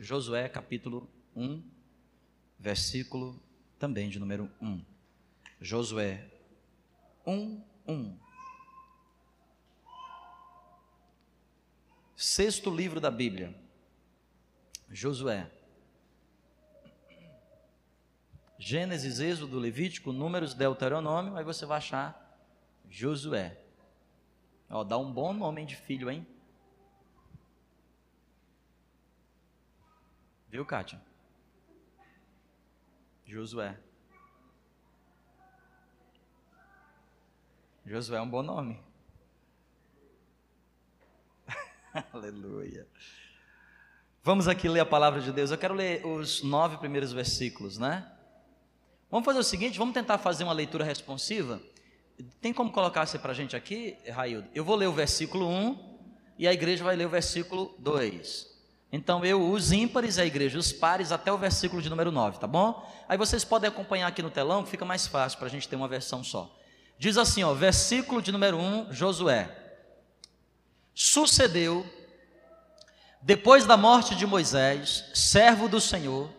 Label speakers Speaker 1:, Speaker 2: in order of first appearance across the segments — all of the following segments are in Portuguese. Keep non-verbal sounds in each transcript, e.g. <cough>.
Speaker 1: Josué capítulo 1, versículo também de número 1. Josué 1, 1. Sexto livro da Bíblia. Josué. Gênesis, Êxodo, Levítico, Números, Deuteronômio, aí você vai achar Josué. Ó, dá um bom nome de filho, hein? Viu, Kátia? Josué. Josué é um bom nome. <laughs> Aleluia. Vamos aqui ler a palavra de Deus. Eu quero ler os nove primeiros versículos, né? Vamos fazer o seguinte: vamos tentar fazer uma leitura responsiva. Tem como colocar isso para a gente aqui, Raildo? Eu vou ler o versículo 1 e a igreja vai ler o versículo 2. Então eu, os ímpares, a igreja, os pares, até o versículo de número 9, tá bom? Aí vocês podem acompanhar aqui no telão, fica mais fácil para a gente ter uma versão só. Diz assim, ó, versículo de número 1, Josué. Sucedeu, depois da morte de Moisés, servo do Senhor,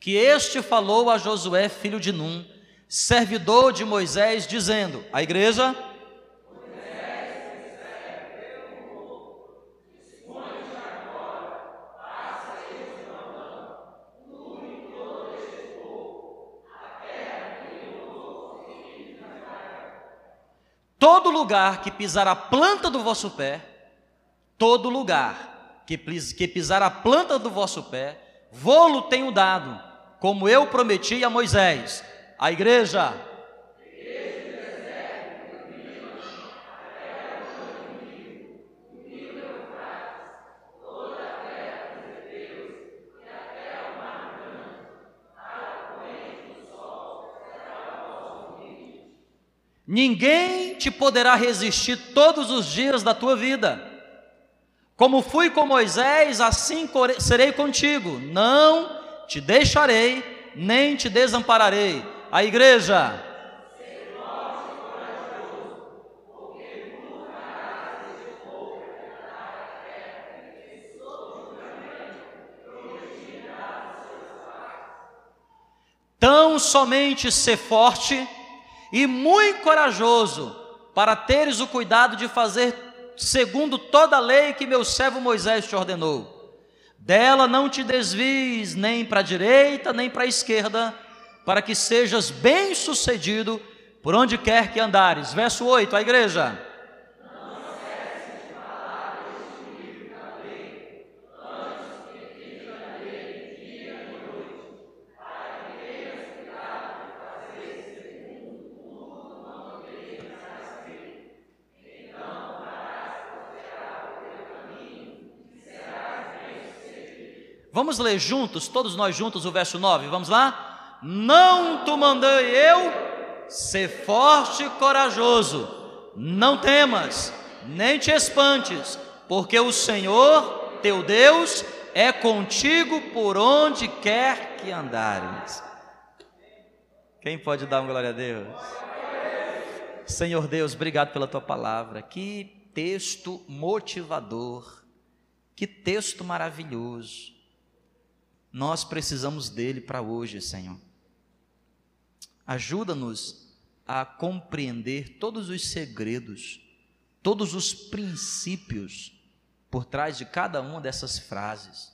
Speaker 1: que este falou a Josué, filho de Num, servidor de Moisés, dizendo: A igreja todo lugar que pisar a planta do vosso pé, todo lugar que, pisar a planta do vosso pé, vou-lo tenho dado, como eu prometi a Moisés. A igreja. Ninguém te poderá resistir todos os dias da tua vida. Como fui com Moisés, assim serei contigo. Não te deixarei, nem te desampararei. A igreja. Tão somente ser forte e muito corajoso, para teres o cuidado de fazer segundo toda a lei que meu servo Moisés te ordenou. Dela não te desvies nem para a direita, nem para a esquerda, para que sejas bem-sucedido por onde quer que andares. Verso 8, a igreja. Vamos ler juntos, todos nós juntos, o verso 9, vamos lá? Não te mandei eu ser forte e corajoso, não temas, nem te espantes, porque o Senhor teu Deus é contigo por onde quer que andares. Quem pode dar uma glória a Deus? Senhor Deus, obrigado pela tua palavra. Que texto motivador, que texto maravilhoso. Nós precisamos dele para hoje, Senhor. Ajuda-nos a compreender todos os segredos, todos os princípios por trás de cada uma dessas frases,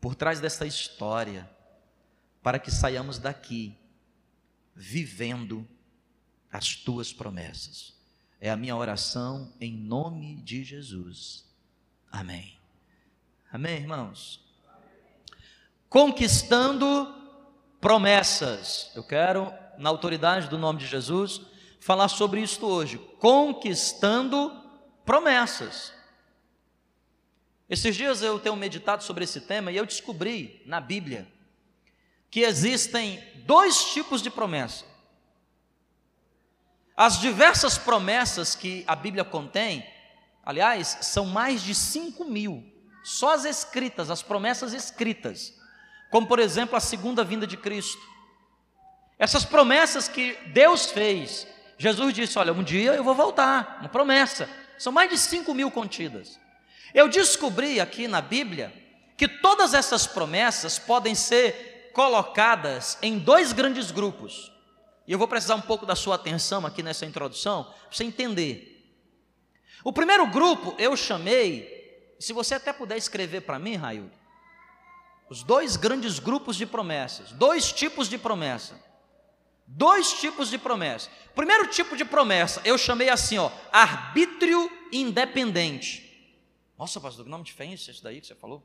Speaker 1: por trás dessa história, para que saiamos daqui vivendo as tuas promessas. É a minha oração em nome de Jesus. Amém. Amém, irmãos conquistando promessas. Eu quero, na autoridade do nome de Jesus, falar sobre isso hoje. Conquistando promessas. Esses dias eu tenho meditado sobre esse tema e eu descobri na Bíblia que existem dois tipos de promessa. As diversas promessas que a Bíblia contém, aliás, são mais de 5 mil, só as escritas, as promessas escritas como por exemplo a segunda vinda de Cristo. Essas promessas que Deus fez, Jesus disse: Olha, um dia eu vou voltar, uma promessa. São mais de 5 mil contidas. Eu descobri aqui na Bíblia que todas essas promessas podem ser colocadas em dois grandes grupos. E eu vou precisar um pouco da sua atenção aqui nessa introdução, para você entender. O primeiro grupo eu chamei, se você até puder escrever para mim, Raio, os dois grandes grupos de promessas, dois tipos de promessa. Dois tipos de promessa. Primeiro tipo de promessa, eu chamei assim, ó, arbítrio independente. Nossa, pastor, que nome diferente isso daí que você falou?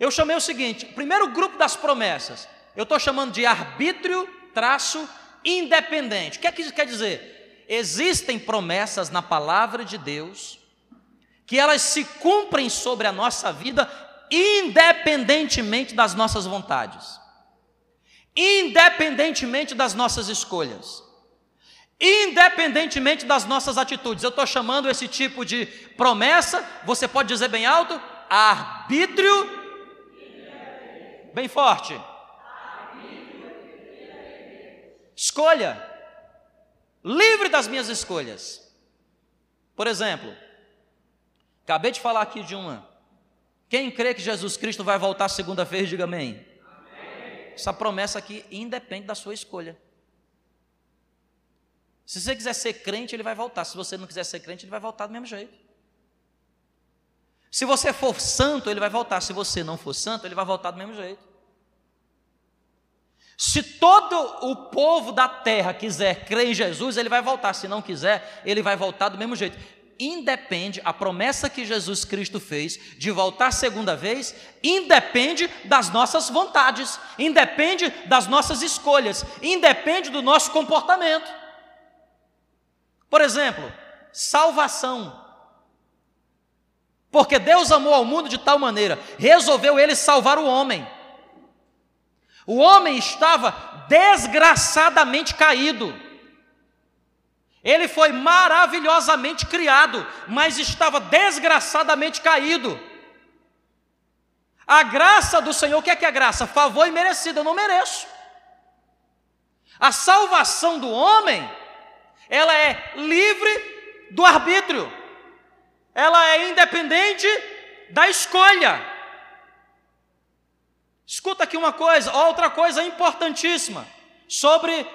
Speaker 1: Eu chamei o seguinte: primeiro grupo das promessas, eu estou chamando de arbítrio traço independente. O que é que isso quer dizer? Existem promessas na palavra de Deus que elas se cumprem sobre a nossa vida independentemente das nossas vontades, independentemente das nossas escolhas, independentemente das nossas atitudes. Eu estou chamando esse tipo de promessa, você pode dizer bem alto, arbítrio bem forte. Escolha. Livre das minhas escolhas. Por exemplo, acabei de falar aqui de uma. Quem crê que Jesus Cristo vai voltar segunda vez, diga amém. amém. Essa promessa aqui independe da sua escolha. Se você quiser ser crente, ele vai voltar. Se você não quiser ser crente, ele vai voltar do mesmo jeito. Se você for santo, ele vai voltar. Se você não for santo, ele vai voltar do mesmo jeito. Se todo o povo da terra quiser crer em Jesus, ele vai voltar. Se não quiser, ele vai voltar do mesmo jeito. Independe, a promessa que Jesus Cristo fez de voltar segunda vez, independe das nossas vontades, independe das nossas escolhas, independe do nosso comportamento. Por exemplo, salvação. Porque Deus amou ao mundo de tal maneira, resolveu ele salvar o homem. O homem estava desgraçadamente caído. Ele foi maravilhosamente criado, mas estava desgraçadamente caído. A graça do Senhor, o que é que é graça? Favor imerecido, eu não mereço. A salvação do homem, ela é livre do arbítrio, ela é independente da escolha. Escuta aqui uma coisa, outra coisa importantíssima sobre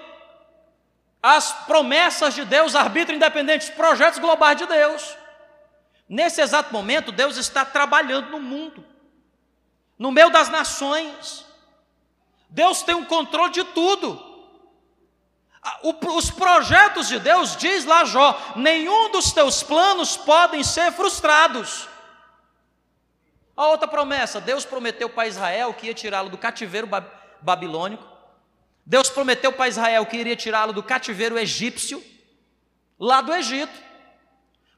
Speaker 1: as promessas de Deus, arbítrio independente, os projetos globais de Deus. Nesse exato momento, Deus está trabalhando no mundo, no meio das nações. Deus tem o um controle de tudo. Os projetos de Deus, diz lá Jó, nenhum dos teus planos podem ser frustrados. A outra promessa, Deus prometeu para Israel que ia tirá-lo do cativeiro babilônico. Deus prometeu para Israel que iria tirá-lo do cativeiro egípcio, lá do Egito.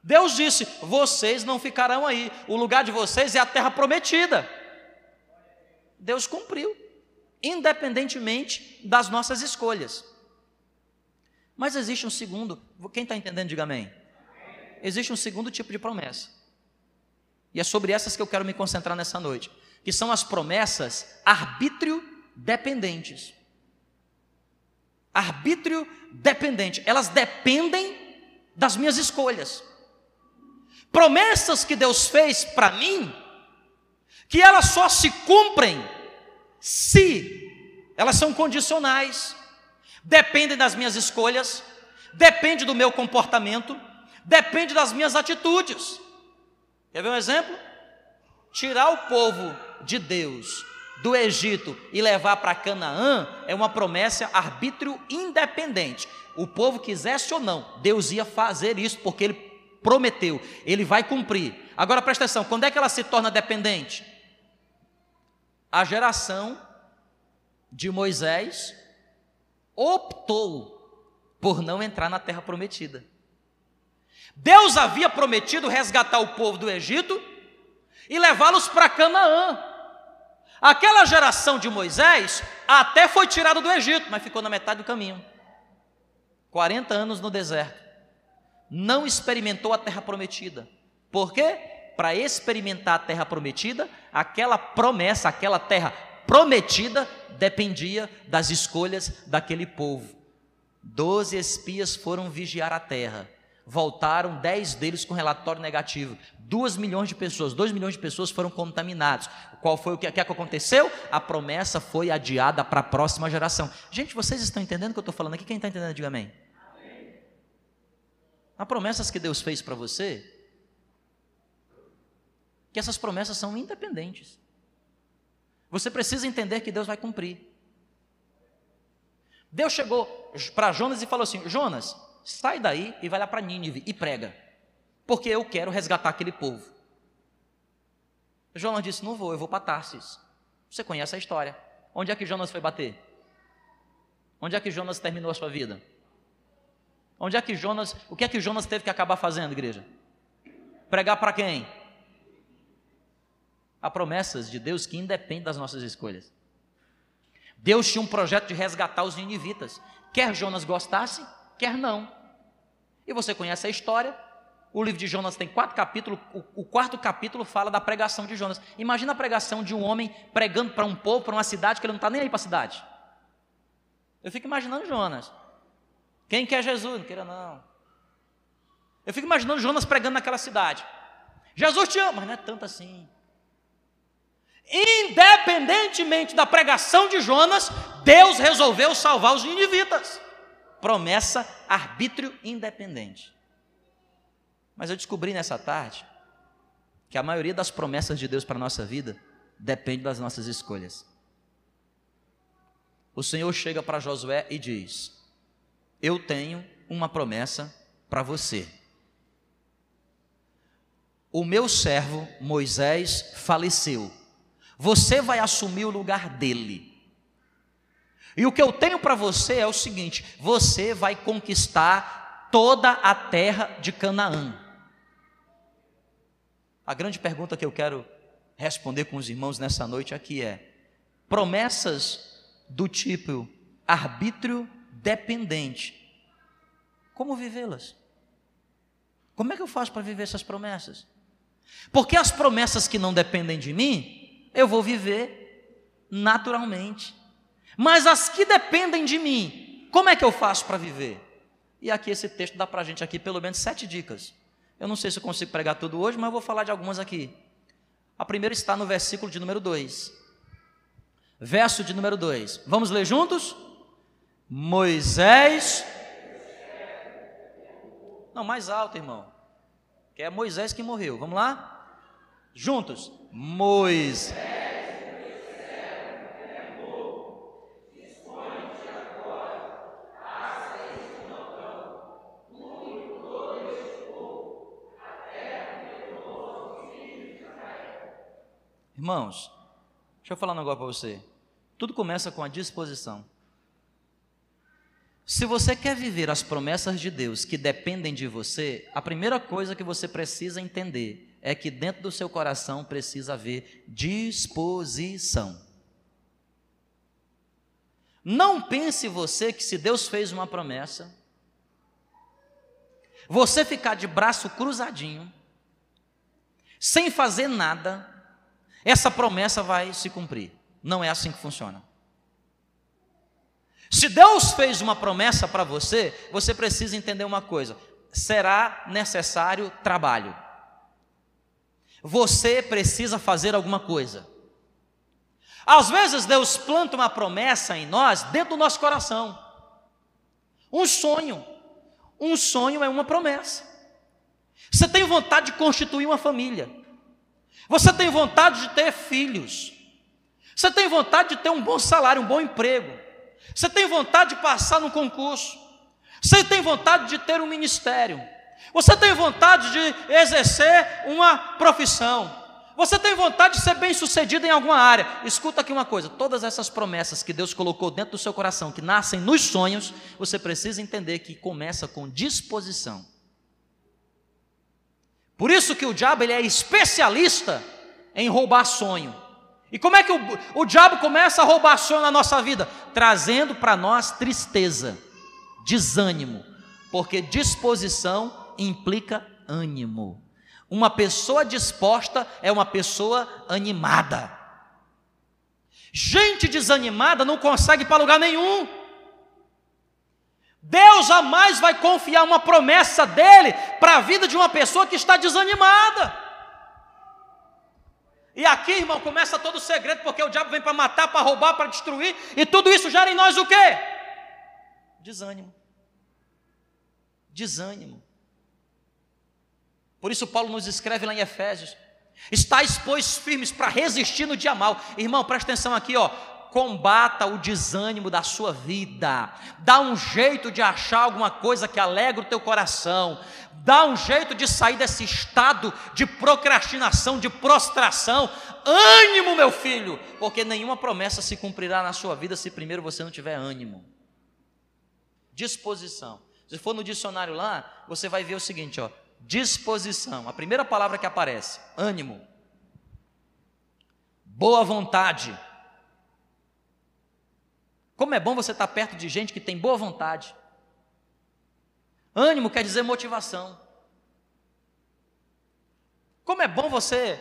Speaker 1: Deus disse: Vocês não ficarão aí, o lugar de vocês é a terra prometida. Deus cumpriu, independentemente das nossas escolhas. Mas existe um segundo, quem está entendendo, diga amém. Existe um segundo tipo de promessa. E é sobre essas que eu quero me concentrar nessa noite, que são as promessas arbítrio dependentes. Arbítrio dependente, elas dependem das minhas escolhas. Promessas que Deus fez para mim, que elas só se cumprem se elas são condicionais, dependem das minhas escolhas, depende do meu comportamento, depende das minhas atitudes. Quer ver um exemplo? Tirar o povo de Deus do Egito e levar para Canaã é uma promessa arbítrio independente. O povo quisesse ou não, Deus ia fazer isso porque ele prometeu, ele vai cumprir. Agora presta atenção, quando é que ela se torna dependente? A geração de Moisés optou por não entrar na terra prometida. Deus havia prometido resgatar o povo do Egito e levá-los para Canaã. Aquela geração de Moisés até foi tirada do Egito, mas ficou na metade do caminho 40 anos no deserto. Não experimentou a terra prometida. Por quê? Para experimentar a terra prometida, aquela promessa, aquela terra prometida, dependia das escolhas daquele povo. Doze espias foram vigiar a terra voltaram dez deles com relatório negativo. Duas milhões de pessoas, dois milhões de pessoas foram contaminados. Qual foi o que, que aconteceu? A promessa foi adiada para a próxima geração. Gente, vocês estão entendendo o que eu estou falando aqui? Quem está entendendo, diga amém. Há promessas que Deus fez para você, que essas promessas são independentes. Você precisa entender que Deus vai cumprir. Deus chegou para Jonas e falou assim: Jonas, sai daí e vai lá para Nínive e prega, porque eu quero resgatar aquele povo. Jonas disse: Não vou, eu vou para Tarsis. Você conhece a história. Onde é que Jonas foi bater? Onde é que Jonas terminou a sua vida? Onde é que Jonas, o que é que Jonas teve que acabar fazendo, igreja? Pregar para quem? Há promessas de Deus que independem das nossas escolhas. Deus tinha um projeto de resgatar os ninivitas. Quer Jonas gostasse, quer não. E você conhece a história. O livro de Jonas tem quatro capítulos. O, quarto capítulo fala da pregação de Jonas. Imagina a pregação de um homem pregando para um povo, para uma cidade, que ele não está nem aí para a cidade. Eu fico imaginando Jonas. Quem quer Jesus? Não queira não. Eu fico imaginando Jonas pregando naquela cidade. Jesus te ama, mas não é tanto assim. Independentemente da pregação de Jonas, Deus resolveu salvar os ninivitas. Promessa, arbítrio independente. Mas eu descobri nessa tarde que a maioria das promessas de Deus para a nossa vida depende das nossas escolhas. O Senhor chega para Josué e diz: Eu tenho uma promessa para você. O meu servo Moisés faleceu você vai assumir o lugar dele. E o que eu tenho para você é o seguinte: você vai conquistar toda a terra de Canaã. A grande pergunta que eu quero responder com os irmãos nessa noite aqui é: promessas do tipo arbítrio dependente, como vivê-las? Como é que eu faço para viver essas promessas? Porque as promessas que não dependem de mim, eu vou viver naturalmente. Mas as que dependem de mim, como é que eu faço para viver? E aqui esse texto dá para a gente aqui pelo menos sete dicas. Eu não sei se eu consigo pregar tudo hoje, mas eu vou falar de algumas aqui. A primeira está no versículo de número 2. Verso de número 2. Vamos ler juntos? Moisés. Não, mais alto, irmão. Que é Moisés que morreu. Vamos lá? Juntos. Moisés. Irmãos, deixa eu falar um negócio para você. Tudo começa com a disposição. Se você quer viver as promessas de Deus que dependem de você, a primeira coisa que você precisa entender é que dentro do seu coração precisa haver disposição. Não pense você que se Deus fez uma promessa, você ficar de braço cruzadinho, sem fazer nada, essa promessa vai se cumprir. Não é assim que funciona. Se Deus fez uma promessa para você, você precisa entender uma coisa: será necessário trabalho você precisa fazer alguma coisa. Às vezes Deus planta uma promessa em nós dentro do nosso coração. Um sonho. Um sonho é uma promessa. Você tem vontade de constituir uma família. Você tem vontade de ter filhos. Você tem vontade de ter um bom salário, um bom emprego. Você tem vontade de passar no concurso. Você tem vontade de ter um ministério. Você tem vontade de exercer uma profissão. Você tem vontade de ser bem-sucedido em alguma área. Escuta aqui uma coisa: todas essas promessas que Deus colocou dentro do seu coração, que nascem nos sonhos, você precisa entender que começa com disposição. Por isso que o diabo ele é especialista em roubar sonho. E como é que o, o diabo começa a roubar sonho na nossa vida? Trazendo para nós tristeza, desânimo, porque disposição implica ânimo. Uma pessoa disposta é uma pessoa animada. Gente desanimada não consegue para lugar nenhum. Deus jamais vai confiar uma promessa dele para a vida de uma pessoa que está desanimada. E aqui, irmão, começa todo o segredo, porque o diabo vem para matar, para roubar, para destruir, e tudo isso gera em nós o quê? Desânimo. Desânimo. Por isso Paulo nos escreve lá em Efésios: Estais, pois, firmes para resistir no dia mal. Irmão, presta atenção aqui, ó. Combata o desânimo da sua vida. Dá um jeito de achar alguma coisa que alegra o teu coração. Dá um jeito de sair desse estado de procrastinação, de prostração. Ânimo, meu filho, porque nenhuma promessa se cumprirá na sua vida se primeiro você não tiver ânimo. Disposição. Se for no dicionário lá, você vai ver o seguinte, ó: disposição. A primeira palavra que aparece, ânimo. Boa vontade. Como é bom você estar perto de gente que tem boa vontade. Ânimo quer dizer motivação. Como é bom você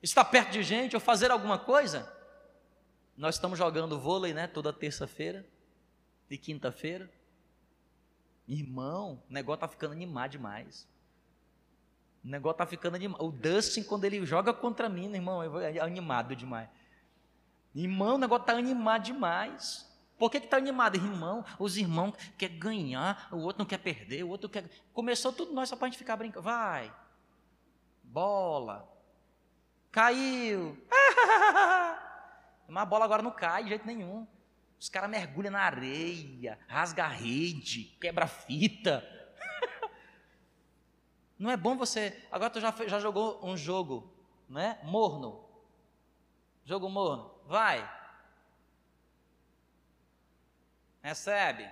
Speaker 1: estar perto de gente ou fazer alguma coisa. Nós estamos jogando vôlei, né, toda terça-feira e quinta-feira. Irmão, o negócio tá ficando animado demais. O negócio tá ficando animado. O Dustin, quando ele joga contra mim, irmão, é animado demais. Irmão, o negócio tá animado demais. Por que está animado? Irmão, os irmãos querem ganhar, o outro não quer perder, o outro quer. Começou tudo nós só para a gente ficar brincando. Vai, bola, caiu. <laughs> Mas a bola agora não cai de jeito nenhum. Os caras mergulham na areia, rasga a rede, quebra fita. <laughs> Não é bom você. Agora tu já, já jogou um jogo, né? Morno. Jogo morno. Vai. Recebe.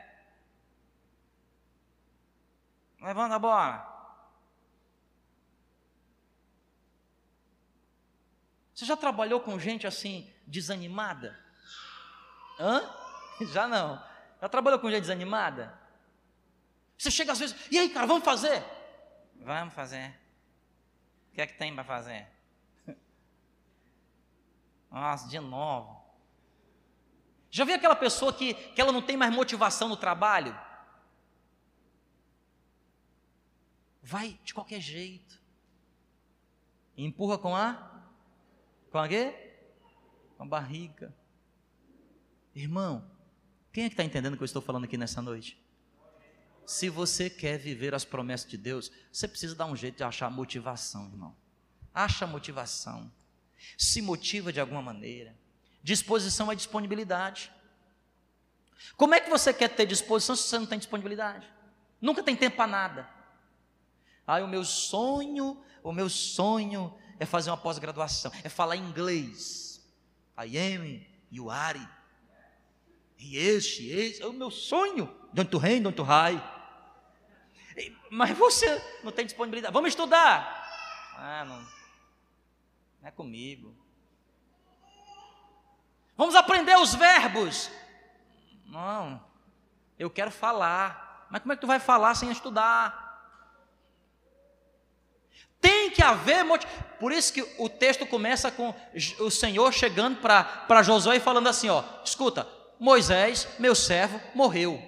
Speaker 1: Levanta a bola. Você já trabalhou com gente assim, desanimada? Hã? <laughs> Já não. Já trabalhou com gente desanimada? Você chega às vezes, e aí, cara, vamos fazer? Vamos fazer. O que é que tem para fazer? Nossa, de novo. Já viu aquela pessoa que, que ela não tem mais motivação no trabalho? Vai de qualquer jeito. empurra com a? Com a quê? Com a barriga. Irmão, quem é que está entendendo o que eu estou falando aqui nessa noite? Se você quer viver as promessas de Deus, você precisa dar um jeito de achar motivação, irmão. Acha motivação. Se motiva de alguma maneira. Disposição é disponibilidade. Como é que você quer ter disposição se você não tem disponibilidade? Nunca tem tempo para nada. Ah, o meu sonho, o meu sonho é fazer uma pós-graduação, é falar inglês. I am, you are. E este, este é o meu sonho. Don't to rain, don't to high. Mas você não tem disponibilidade. Vamos estudar. Ah, não. Não é comigo. Vamos aprender os verbos. Não. Eu quero falar. Mas como é que tu vai falar sem estudar? Tem que haver. Por isso que o texto começa com o Senhor chegando para Josué e falando assim: ó, escuta, Moisés, meu servo, morreu.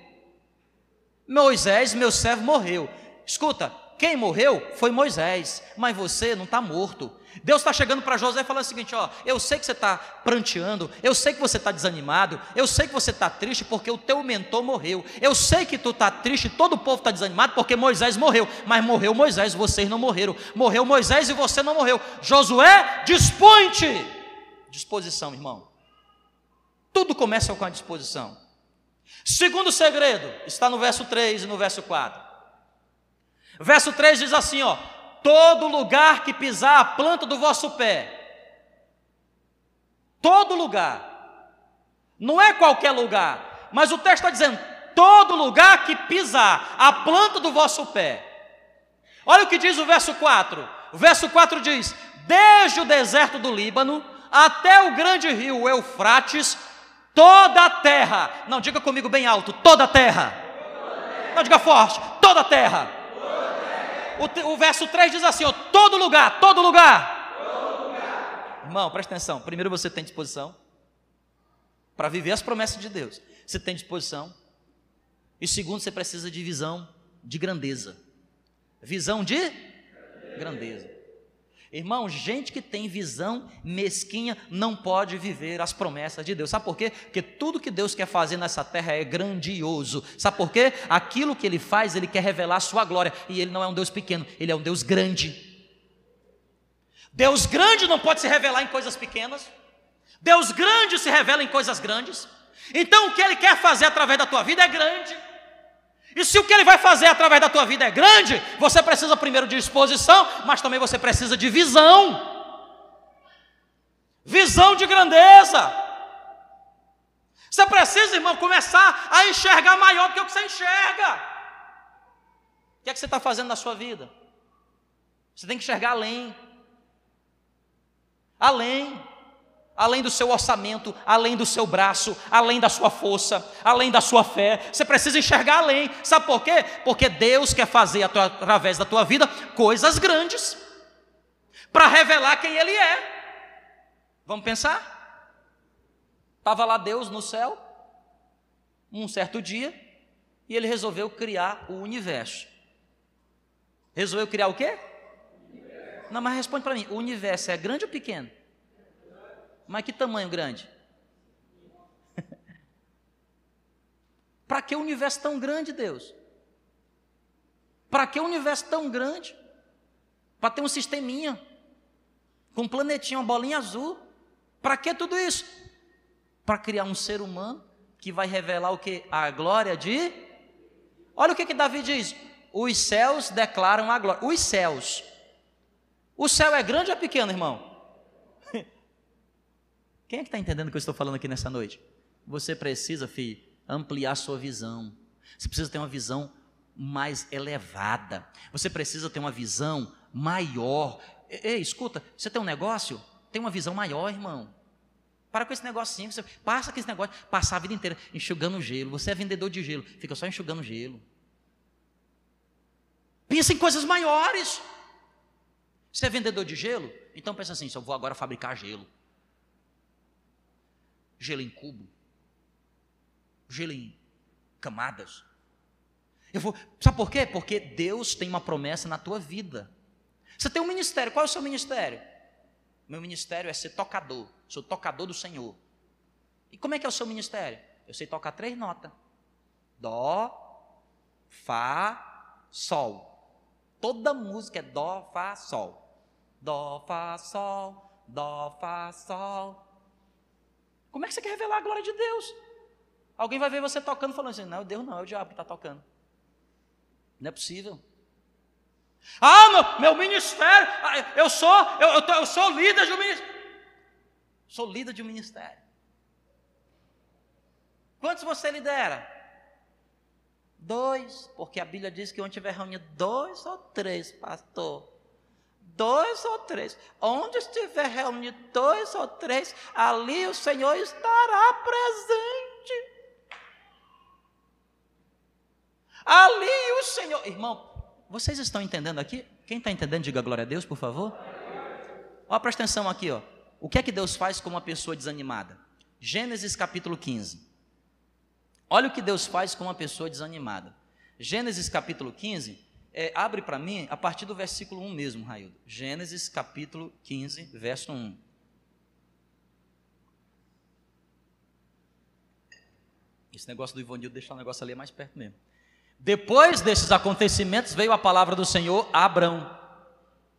Speaker 1: Moisés, meu servo, morreu. Escuta, quem morreu foi Moisés, mas você não está morto. Deus está chegando para José e falando o seguinte: ó, eu sei que você está pranteando, eu sei que você está desanimado, eu sei que você está triste porque o teu mentor morreu, eu sei que tu está triste, todo o povo está desanimado porque Moisés morreu, mas morreu Moisés, vocês não morreram, morreu Moisés e você não morreu. Josué, dispõe-te. Disposição, irmão. Tudo começa com a disposição. Segundo segredo, está no verso 3 e no verso 4. Verso 3 diz assim: ó, todo lugar que pisar a planta do vosso pé, todo lugar, não é qualquer lugar, mas o texto está dizendo: todo lugar que pisar a planta do vosso pé. Olha o que diz o verso 4. O verso 4 diz: Desde o deserto do Líbano até o grande rio Eufrates, toda a terra, não diga comigo bem alto, toda a terra, não diga forte, toda a terra. O, o, verso 3 diz assim: ó, todo lugar, todo lugar. todo lugar. Irmão, presta atenção. Primeiro você tem disposição para viver as promessas de Deus. Você tem disposição. E segundo, você precisa de visão de grandeza. Visão de grandeza. Irmão, gente que tem visão mesquinha não pode viver as promessas de Deus. Sabe por quê? Porque tudo que Deus quer fazer nessa terra é grandioso. Sabe por quê? Aquilo que ele faz, ele quer revelar a sua glória. E ele não é um Deus pequeno, ele é um Deus grande. Deus grande não pode se revelar em coisas pequenas. Deus grande se revela em coisas grandes. Então o que ele quer fazer através da tua vida é grande. E se o que ele vai fazer através da tua vida é grande, você precisa primeiro de disposição, mas também você precisa de visão. Visão de grandeza. Você precisa, irmão, começar a enxergar maior do que o que você enxerga. O que é que você está fazendo na sua vida? Você tem que enxergar além. Além além do seu orçamento, além do seu braço, além da sua força, além da sua fé. Você precisa enxergar além. Sabe por quê? Porque Deus quer fazer através da tua vida coisas grandes para revelar quem Ele é. Vamos pensar? Estava lá Deus no céu, um certo dia, e Ele resolveu criar o universo. Resolveu criar o quê? Não, mas responde para mim: o universo é grande ou pequeno? Mas que tamanho grande? <laughs> Para que o universo tão grande, Deus? Para que o universo tão grande? Para ter um sisteminha, com um planetinha, uma bolinha azul. Para que tudo isso? Para criar um ser humano que vai revelar o que? A glória de. Olha o que, que Davi diz: os céus declaram a glória. Os céus. O céu é grande ou é pequeno, irmão? Quem é que está entendendo o que eu estou falando aqui nessa noite? Você precisa, filho, ampliar sua visão. Você precisa ter uma visão mais elevada. Você precisa ter uma visão maior. Ei, escuta, você tem um negócio? Tem uma visão maior, irmão. Para com esse negocinho, você passa com esse negócio, passar a vida inteira enxugando gelo. Você é vendedor de gelo, fica só enxugando gelo. Pensa em coisas maiores. Você é vendedor de gelo? Então pensa assim: eu vou agora fabricar gelo gelo em cubo, gelo em camadas. Eu vou, sabe por quê? Porque Deus tem uma promessa na tua vida. Você tem um ministério, qual é o seu ministério? Meu ministério é ser tocador, sou tocador do Senhor. E como é que é o seu ministério? Eu sei tocar três notas: Dó, Fá, Sol. Toda música é Dó, Fá, Sol. Dó, Fá, Sol, Dó, Fá, Sol. Como é que você quer revelar a glória de Deus? Alguém vai ver você tocando falando assim: não, Deus não, é o diabo que está tocando. Não é possível. Ah, meu, meu ministério, ah, eu sou, eu, eu, eu sou líder de um ministério. Sou líder de um ministério. Quantos você lidera? Dois, porque a Bíblia diz que onde tiver reunido dois ou três, pastor, dois ou três. Onde estiver reunido dois ou três, ali o Senhor estará presente. Ali o Senhor. Irmão, vocês estão entendendo aqui? Quem está entendendo, diga glória a Deus, por favor. Ó, presta atenção aqui, ó. O que é que Deus faz com uma pessoa desanimada? Gênesis capítulo 15. Olha o que Deus faz com uma pessoa desanimada. Gênesis capítulo 15, é, abre para mim a partir do versículo 1 mesmo, Raildo. Gênesis capítulo 15, verso 1. Esse negócio do Ivonildo deixa o negócio ali mais perto mesmo. Depois desses acontecimentos, veio a palavra do Senhor a Abrão,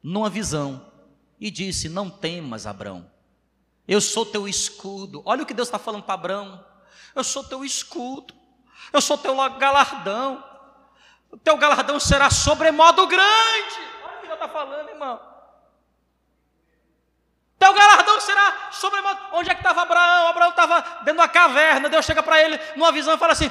Speaker 1: numa visão, e disse: Não temas, Abrão, eu sou teu escudo. Olha o que Deus está falando para Abrão: Eu sou teu escudo, eu sou teu galardão, o teu galardão será sobremodo grande. Olha o que Deus está falando, irmão. Teu galardão será sobremodo. Onde é que estava Abraão? Abraão estava dentro da caverna. Deus chega para ele numa visão e fala assim: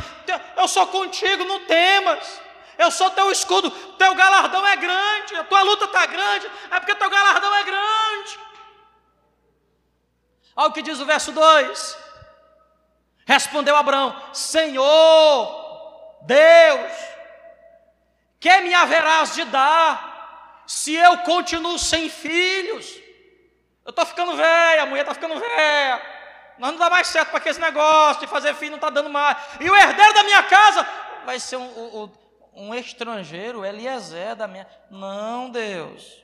Speaker 1: Eu sou contigo, não temas. Eu sou teu escudo. Teu galardão é grande. A tua luta está grande. É porque teu galardão é grande. Olha o que diz o verso 2. Respondeu Abraão: Senhor, Deus, que me haverás de dar se eu continuo sem filhos? Eu estou ficando velha, a mulher está ficando velha. Nós não dá mais certo para aquele negócio de fazer filho, não está dando mais. E o herdeiro da minha casa vai ser um, um, um estrangeiro, Eliezer da minha. Não, Deus.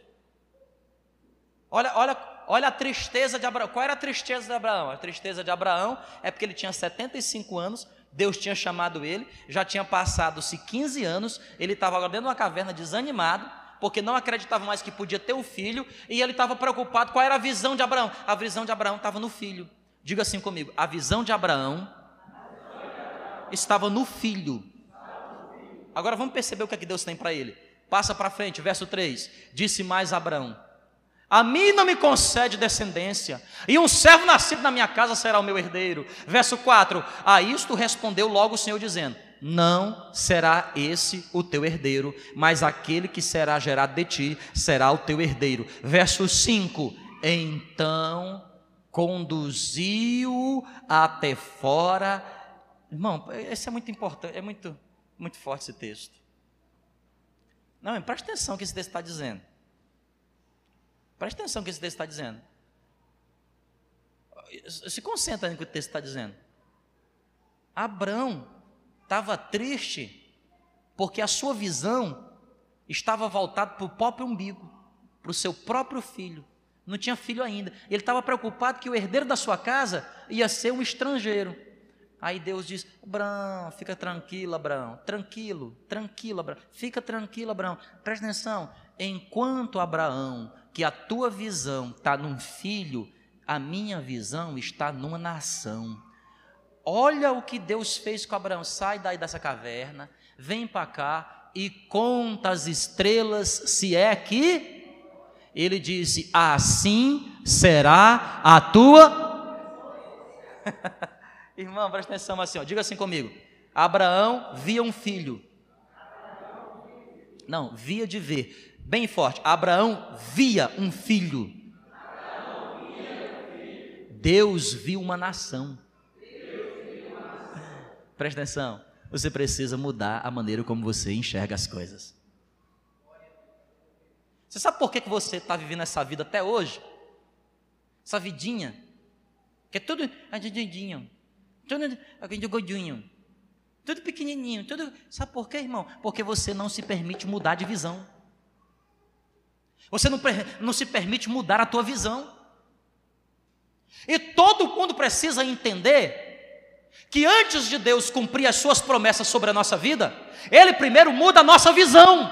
Speaker 1: Olha, olha, olha a tristeza de Abraão. Qual era a tristeza de Abraão? A tristeza de Abraão é porque ele tinha 75 anos, Deus tinha chamado ele, já tinha passado-se 15 anos, ele estava agora dentro de uma caverna desanimado, porque não acreditava mais que podia ter o um filho, e ele estava preocupado. Qual era a visão de Abraão? A visão de Abraão estava no filho. Diga assim comigo: a visão de Abraão estava no filho. Agora vamos perceber o que, é que Deus tem para ele. Passa para frente, verso 3: Disse mais Abraão: A mim não me concede descendência, e um servo nascido na minha casa será o meu herdeiro. Verso 4: A isto respondeu logo o Senhor, dizendo: não será esse o teu herdeiro, mas aquele que será gerado de ti será o teu herdeiro. Verso 5: Então conduziu até fora. Irmão, esse é muito importante, é muito, muito forte esse texto. Não, preste atenção no que esse texto está dizendo. Preste atenção no que esse texto está dizendo. Se concentra no que o texto está dizendo. Abraão estava triste porque a sua visão estava voltada para o próprio umbigo, para o seu próprio filho. Não tinha filho ainda. Ele estava preocupado que o herdeiro da sua casa ia ser um estrangeiro. Aí Deus diz: Abraão, fica tranquilo, Abraão, tranquilo, tranquilo, Abraão, fica tranquilo, Abraão, presta atenção. Enquanto Abraão, que a tua visão está num filho, a minha visão está numa nação. Olha o que Deus fez com Abraão. Sai daí dessa caverna, vem para cá e conta as estrelas, se é que. Ele disse: Assim será a tua. <laughs> Irmão, presta atenção assim, ó. diga assim comigo. Abraão via um filho. Não, via de ver. Bem forte. Abraão via um filho. Deus viu uma nação. Presta atenção. Você precisa mudar a maneira como você enxerga as coisas. Você sabe por que, que você está vivendo essa vida até hoje? Essa vidinha. Que é tudo. Tudo gordinho. Tudo pequenininho. Tudo... Sabe por quê, irmão? Porque você não se permite mudar de visão. Você não, não se permite mudar a tua visão. E todo mundo precisa entender que antes de Deus cumprir as suas promessas sobre a nossa vida, Ele primeiro muda a nossa visão.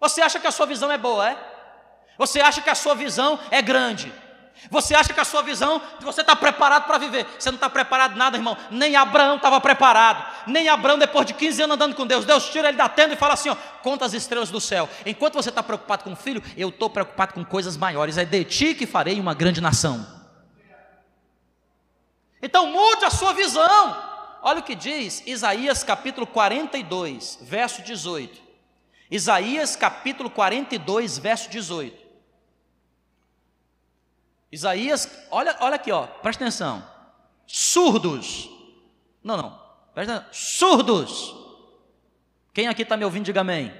Speaker 1: Você acha que a sua visão é boa, é? Você acha que a sua visão é grande? Você acha que a sua visão, você está preparado para viver? Você não está preparado nada, irmão. Nem Abraão estava preparado. Nem Abraão, depois de 15 anos andando com Deus, Deus tira ele da tenda e fala assim: ó, conta as estrelas do céu. Enquanto você está preocupado com o filho, eu estou preocupado com coisas maiores. É de ti que farei uma grande nação. Então mude a sua visão. Olha o que diz Isaías capítulo 42, verso 18. Isaías capítulo 42, verso 18. Isaías, olha, olha aqui, ó, presta atenção. Surdos. Não, não. Presta atenção. Surdos. Quem aqui está me ouvindo, diga amém.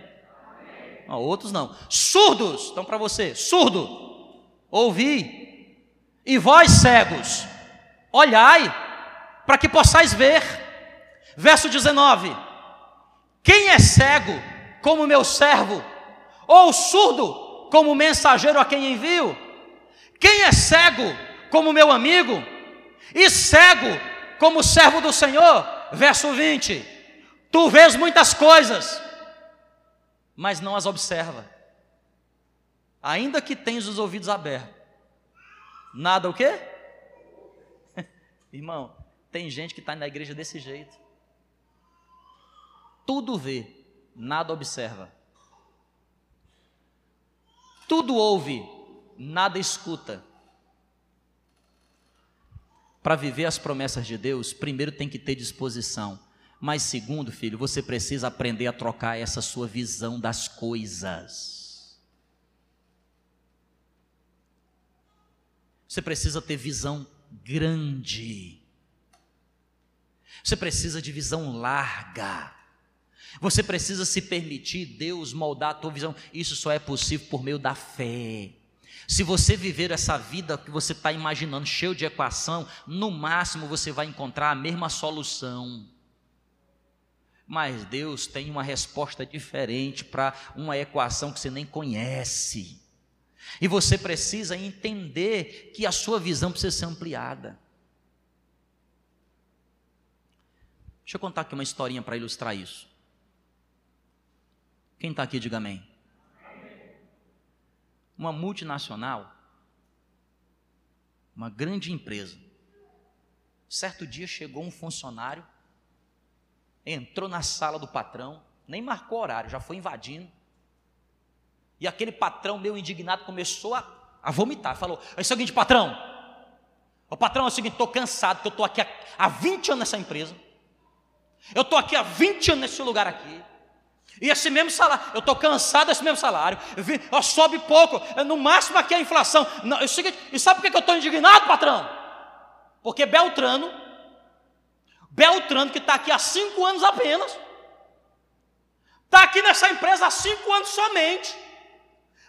Speaker 1: amém. Outros não. Surdos. Então, para você, surdo. Ouvi. E vós cegos olhai, para que possais ver. Verso 19: Quem é cego como meu servo, ou surdo como mensageiro a quem envio? Quem é cego como meu amigo, e cego como servo do Senhor? Verso 20: Tu vês muitas coisas, mas não as observa, ainda que tens os ouvidos abertos. Nada o quê? <laughs> Irmão, tem gente que está na igreja desse jeito. Tudo vê, nada observa. Tudo ouve, nada escuta. Para viver as promessas de Deus, primeiro tem que ter disposição. Mas segundo, filho, você precisa aprender a trocar essa sua visão das coisas. Você precisa ter visão grande. Você precisa de visão larga. Você precisa se permitir Deus moldar a tua visão. Isso só é possível por meio da fé. Se você viver essa vida que você está imaginando, cheio de equação, no máximo você vai encontrar a mesma solução. Mas Deus tem uma resposta diferente para uma equação que você nem conhece. E você precisa entender que a sua visão precisa ser ampliada. Deixa eu contar aqui uma historinha para ilustrar isso. Quem está aqui, diga amém. Uma multinacional, uma grande empresa. Certo dia chegou um funcionário, entrou na sala do patrão, nem marcou horário, já foi invadindo. E aquele patrão, meio indignado, começou a, a vomitar. Falou: É o seguinte, patrão. O patrão é o seguinte: estou cansado, que eu estou aqui há, há 20 anos nessa empresa. Eu estou aqui há 20 anos nesse lugar aqui. E esse mesmo salário, eu estou cansado desse mesmo salário. Eu, sobe pouco, no máximo aqui a inflação. Não, eu sei, e sabe por que eu estou indignado, patrão? Porque Beltrano, Beltrano, que está aqui há cinco anos apenas, está aqui nessa empresa há cinco anos somente.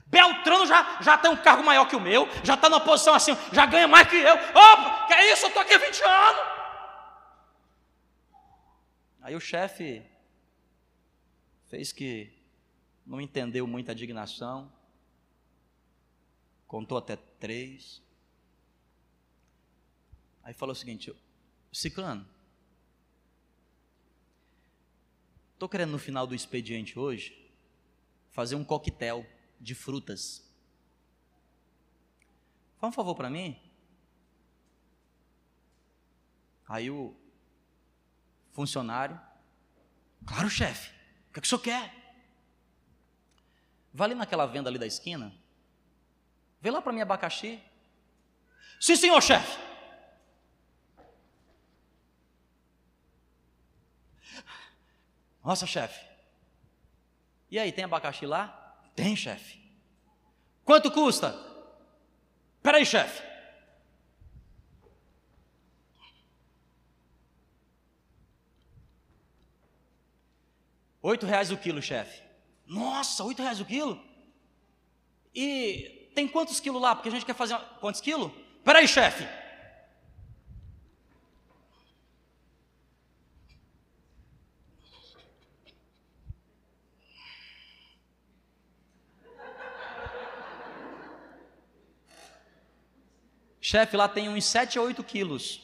Speaker 1: Beltrano já, já tem um cargo maior que o meu, já está numa posição assim, já ganha mais que eu. Opa, que é isso? Eu estou aqui há 20 anos. Aí o chefe fez que não entendeu muita indignação, contou até três. Aí falou o seguinte: Ciclano, estou querendo no final do expediente hoje fazer um coquetel de frutas. Faz um favor para mim. Aí o funcionário, claro, chefe que, é que o senhor quer? Vai ali naquela venda ali da esquina. Vê lá para mim abacaxi. Sim, senhor chefe. Nossa, chefe. E aí, tem abacaxi lá? Tem, chefe. Quanto custa? Peraí, chefe. Oito reais o quilo, chefe. Nossa, oito reais o quilo? E tem quantos quilos lá? Porque a gente quer fazer. Quantos quilos? Peraí, chefe. Chefe, lá tem uns 7 a 8 quilos.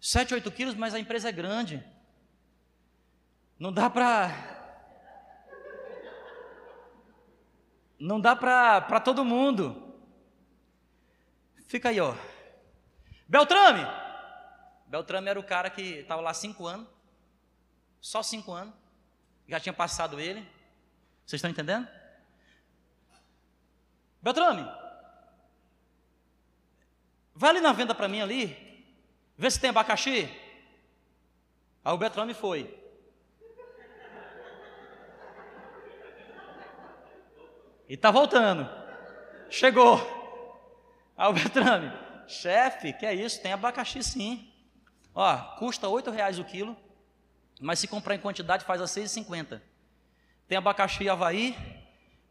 Speaker 1: 7 a 8 quilos, mas a empresa é grande. Não dá para. Não dá para todo mundo. Fica aí, ó. Beltrame! Beltrame era o cara que estava lá cinco anos. Só cinco anos. Já tinha passado ele. Vocês estão entendendo? Beltrame! Vai ali na venda para mim ali. Vê se tem abacaxi. Aí o Beltrame foi. E está voltando. Chegou. Aí o Beltrame, chefe, que é isso? Tem abacaxi sim. Ó, custa oito reais o quilo, mas se comprar em quantidade faz a e cinquenta. Tem abacaxi Havaí,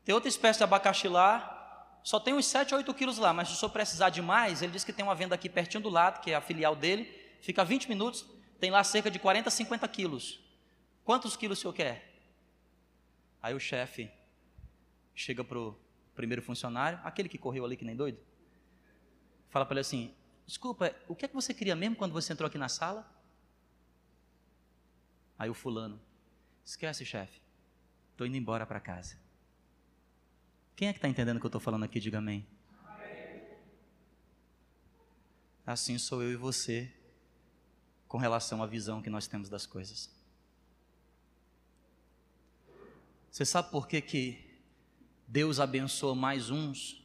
Speaker 1: tem outra espécie de abacaxi lá, só tem uns 7 a 8 quilos lá, mas se o senhor precisar de mais, ele disse que tem uma venda aqui pertinho do lado, que é a filial dele, fica 20 minutos, tem lá cerca de 40 a 50 quilos. Quantos quilos o senhor quer? Aí o chefe, chega para o primeiro funcionário, aquele que correu ali que nem doido, fala para ele assim: Desculpa, o que é que você queria mesmo quando você entrou aqui na sala? Aí o fulano: Esquece, chefe, estou indo embora para casa. Quem é que está entendendo o que eu estou falando aqui? Diga amém. Assim sou eu e você com relação à visão que nós temos das coisas. Você sabe por que, que Deus abençoa mais uns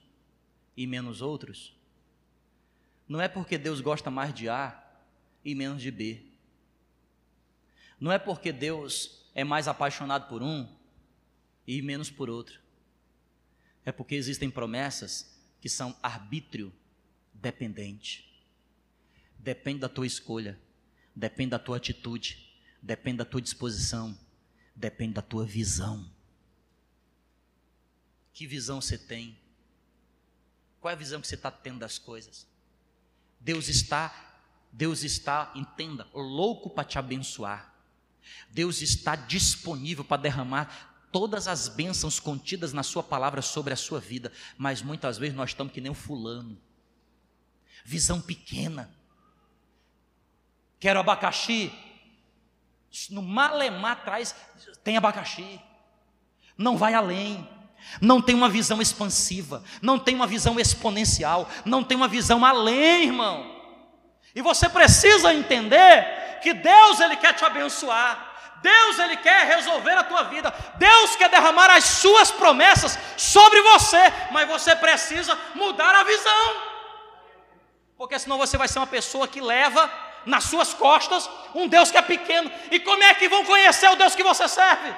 Speaker 1: e menos outros, não é porque Deus gosta mais de A e menos de B. Não é porque Deus é mais apaixonado por um e menos por outro. É porque existem promessas que são arbítrio dependente. Depende da tua escolha, depende da tua atitude, depende da tua disposição, depende da tua visão. Que visão você tem? Qual é a visão que você está tendo das coisas? Deus está, Deus está, entenda, louco para te abençoar. Deus está disponível para derramar todas as bênçãos contidas na Sua palavra sobre a sua vida, mas muitas vezes nós estamos que nem um fulano, visão pequena. Quero abacaxi, no malemar atrás tem abacaxi, não vai além, não tem uma visão expansiva, não tem uma visão exponencial, não tem uma visão além, irmão. E você precisa entender que Deus ele quer te abençoar. Deus ele quer resolver a tua vida. Deus quer derramar as suas promessas sobre você, mas você precisa mudar a visão. Porque senão você vai ser uma pessoa que leva nas suas costas um Deus que é pequeno. E como é que vão conhecer o Deus que você serve?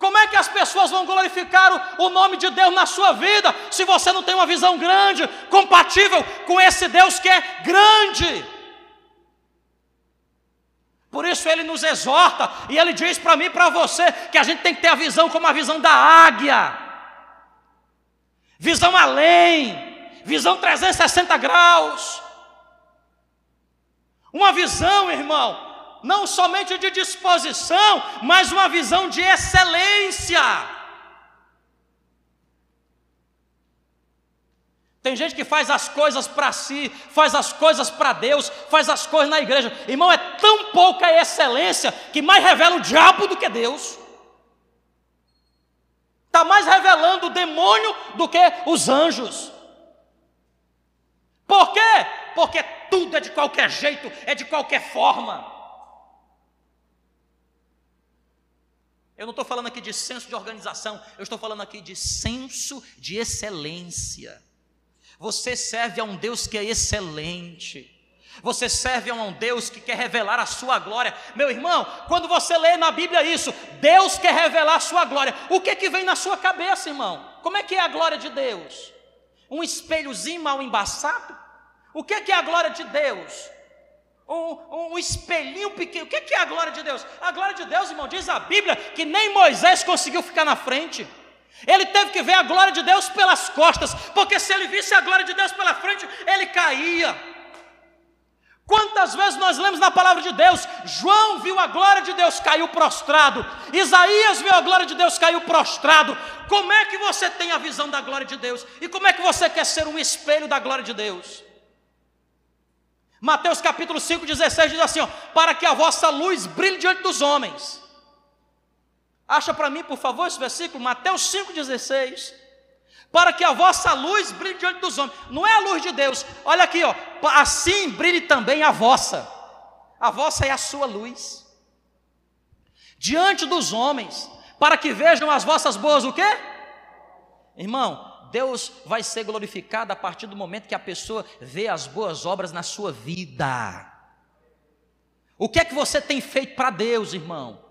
Speaker 1: Como é que as pessoas vão glorificar o, o, nome de Deus na sua vida se você não tem uma visão grande, compatível com esse Deus que é grande? Por isso ele nos exorta e ele diz para mim e para você que a gente tem que ter a visão como a visão da águia, visão além, visão 360 graus. Uma visão, irmão, não somente de disposição, mas uma visão de excelência. Tem gente que faz as coisas para si, faz as coisas para Deus, faz as coisas na igreja. Irmão, é tão pouca excelência que mais revela o diabo do que Deus. Está mais revelando o demônio do que os anjos. Por quê? Porque tudo é de qualquer jeito, é de qualquer forma. Eu não estou falando aqui de senso de organização, eu estou falando aqui de senso de excelência. Você serve a um Deus que é excelente. Você serve a um Deus que quer revelar a sua glória. Meu irmão, quando você lê na Bíblia isso, Deus quer revelar a sua glória. O que que vem na sua cabeça, irmão? Como é que é a glória de Deus? Um espelhozinho mal embaçado? O que que é a glória de Deus? Um, um espelhinho pequeno. O que é a glória de Deus? A glória de Deus, irmão, diz a Bíblia que nem Moisés conseguiu ficar na frente. Ele teve que ver a glória de Deus pelas costas, porque se ele visse a glória de Deus pela frente, ele caía. Quantas vezes nós lemos na palavra de Deus? João viu a glória de Deus, caiu prostrado. Isaías viu a glória de Deus, caiu prostrado. Como é que você tem a visão da glória de Deus? E como é que você quer ser um espelho da glória de Deus? Mateus capítulo 5, 16 diz assim: ó, para que a vossa luz brilhe diante dos homens. Acha para mim, por favor, esse versículo, Mateus 5,16. Para que a vossa luz brilhe diante dos homens. Não é a luz de Deus. Olha aqui, ó. Assim brilhe também a vossa. A vossa é a sua luz. Diante dos homens, para que vejam as vossas boas o quê? Irmão, Deus vai ser glorificado a partir do momento que a pessoa vê as boas obras na sua vida. O que é que você tem feito para Deus, irmão?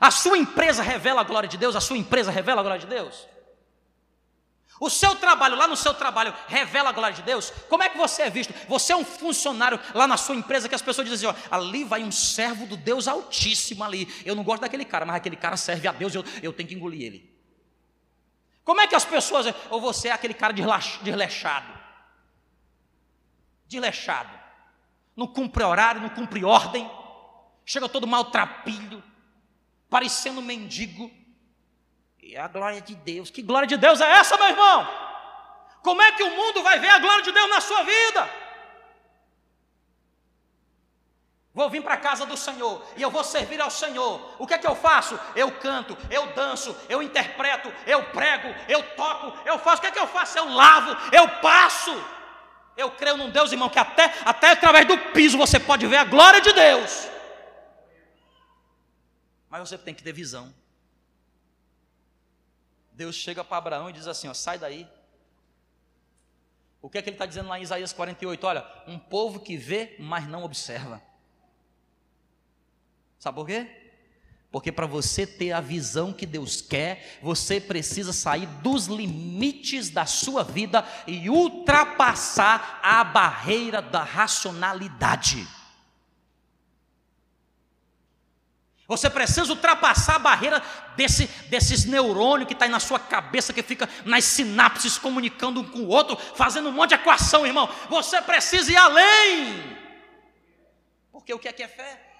Speaker 1: A sua empresa revela a glória de Deus? A sua empresa revela a glória de Deus? O seu trabalho, lá no seu trabalho, revela a glória de Deus? Como é que você é visto? Você é um funcionário lá na sua empresa que as pessoas dizem ó, ali vai um servo do Deus Altíssimo ali. Eu não gosto daquele cara, mas aquele cara serve a Deus, eu, eu tenho que engolir ele. Como é que as pessoas. Ou você é aquele cara desleixado. Desleixado. Não cumpre horário, não cumpre ordem. Chega todo maltrapilho. Parecendo um mendigo. E a glória de Deus. Que glória de Deus é essa, meu irmão? Como é que o mundo vai ver a glória de Deus na sua vida? Vou vir para a casa do Senhor e eu vou servir ao Senhor. O que é que eu faço? Eu canto, eu danço, eu interpreto, eu prego, eu toco, eu faço. O que é que eu faço? Eu lavo, eu passo. Eu creio num Deus, irmão, que até, até através do piso você pode ver a glória de Deus. Mas você tem que ter visão. Deus chega para Abraão e diz assim: ó, sai daí. O que é que ele está dizendo lá em Isaías 48? Olha, um povo que vê, mas não observa. Sabe por quê? Porque para você ter a visão que Deus quer, você precisa sair dos limites da sua vida e ultrapassar a barreira da racionalidade. Você precisa ultrapassar a barreira desse, desses neurônios que está aí na sua cabeça, que fica nas sinapses comunicando um com o outro, fazendo um monte de equação, irmão. Você precisa ir além. Porque o que é que é fé?